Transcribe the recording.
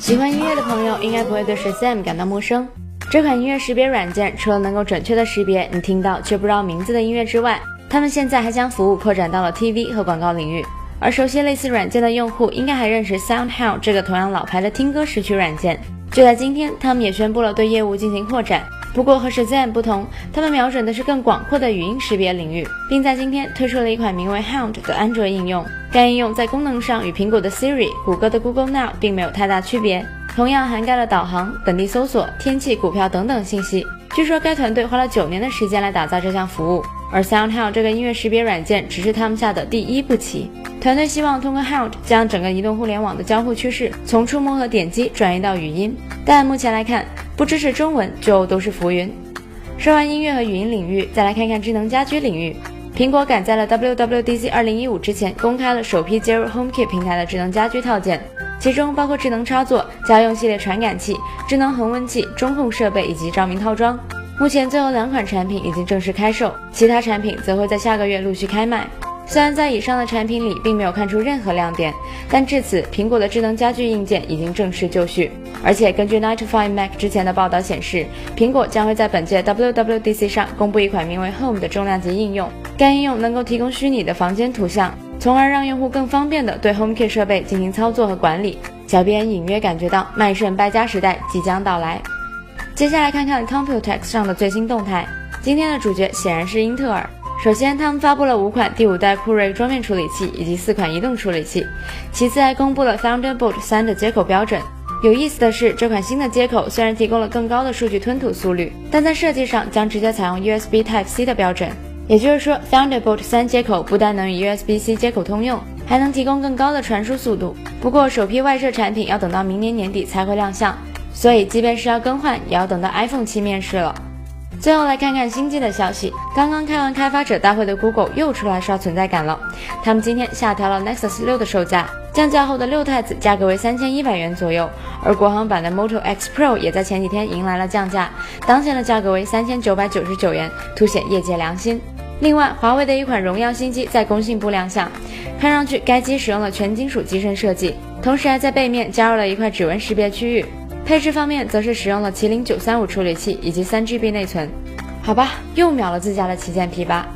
喜欢音乐的朋友应该不会对 Shazam 感到陌生。这款音乐识别软件除了能够准确的识别你听到却不知道名字的音乐之外，他们现在还将服务扩展到了 TV 和广告领域。而熟悉类似软件的用户应该还认识 SoundHound 这个同样老牌的听歌识曲软件。就在今天，他们也宣布了对业务进行扩展。不过和 Shazam 不同，他们瞄准的是更广阔的语音识别领域，并在今天推出了一款名为 Hound 的安卓应用。该应用在功能上与苹果的 Siri、谷歌的 Google Now 并没有太大区别，同样涵盖了导航、本地搜索、天气、股票等等信息。据说该团队花了九年的时间来打造这项服务，而 SoundHound 这个音乐识别软件只是他们下的第一步棋。团队希望通过 Hound 将整个移动互联网的交互趋势从触摸和点击转移到语音，但目前来看。不支持中文就都是浮云。说完音乐和语音领域，再来看看智能家居领域。苹果赶在了 WWDC 二零一五之前，公开了首批接入 HomeKit 平台的智能家居套件，其中包括智能插座、家用系列传感器、智能恒温器、中控设备以及照明套装。目前最后两款产品已经正式开售，其他产品则会在下个月陆续开卖。虽然在以上的产品里并没有看出任何亮点，但至此，苹果的智能家居硬件已经正式就绪。而且，根据 Night to Five Mac 之前的报道显示，苹果将会在本届 WWDC 上公布一款名为 Home 的重量级应用。该应用能够提供虚拟的房间图像，从而让用户更方便地对 HomeKit 设备进行操作和管理。小编隐约感觉到麦盛败家时代即将到来。接下来看看 Computex 上的最新动态。今天的主角显然是英特尔。首先，他们发布了五款第五代酷睿桌面处理器以及四款移动处理器。其次，还公布了 Thunderbolt 3的接口标准。有意思的是，这款新的接口虽然提供了更高的数据吞吐速率，但在设计上将直接采用 USB Type C 的标准。也就是说，Thunderbolt 3接口不但能与 USB-C 接口通用，还能提供更高的传输速度。不过，首批外设产品要等到明年年底才会亮相，所以即便是要更换，也要等到 iPhone 七面世了。最后来看看新机的消息。刚刚开完开发者大会的 Google 又出来刷存在感了。他们今天下调了 Nexus 六的售价，降价后的六太子价格为三千一百元左右，而国行版的 Moto X Pro 也在前几天迎来了降价，当前的价格为三千九百九十九元，凸显业界良心。另外，华为的一款荣耀新机在工信部亮相，看上去该机使用了全金属机身设计，同时还在背面加入了一块指纹识别区域。配置方面，则是使用了麒麟九三五处理器以及三 GB 内存。好吧，又秒了自家的旗舰 P 八。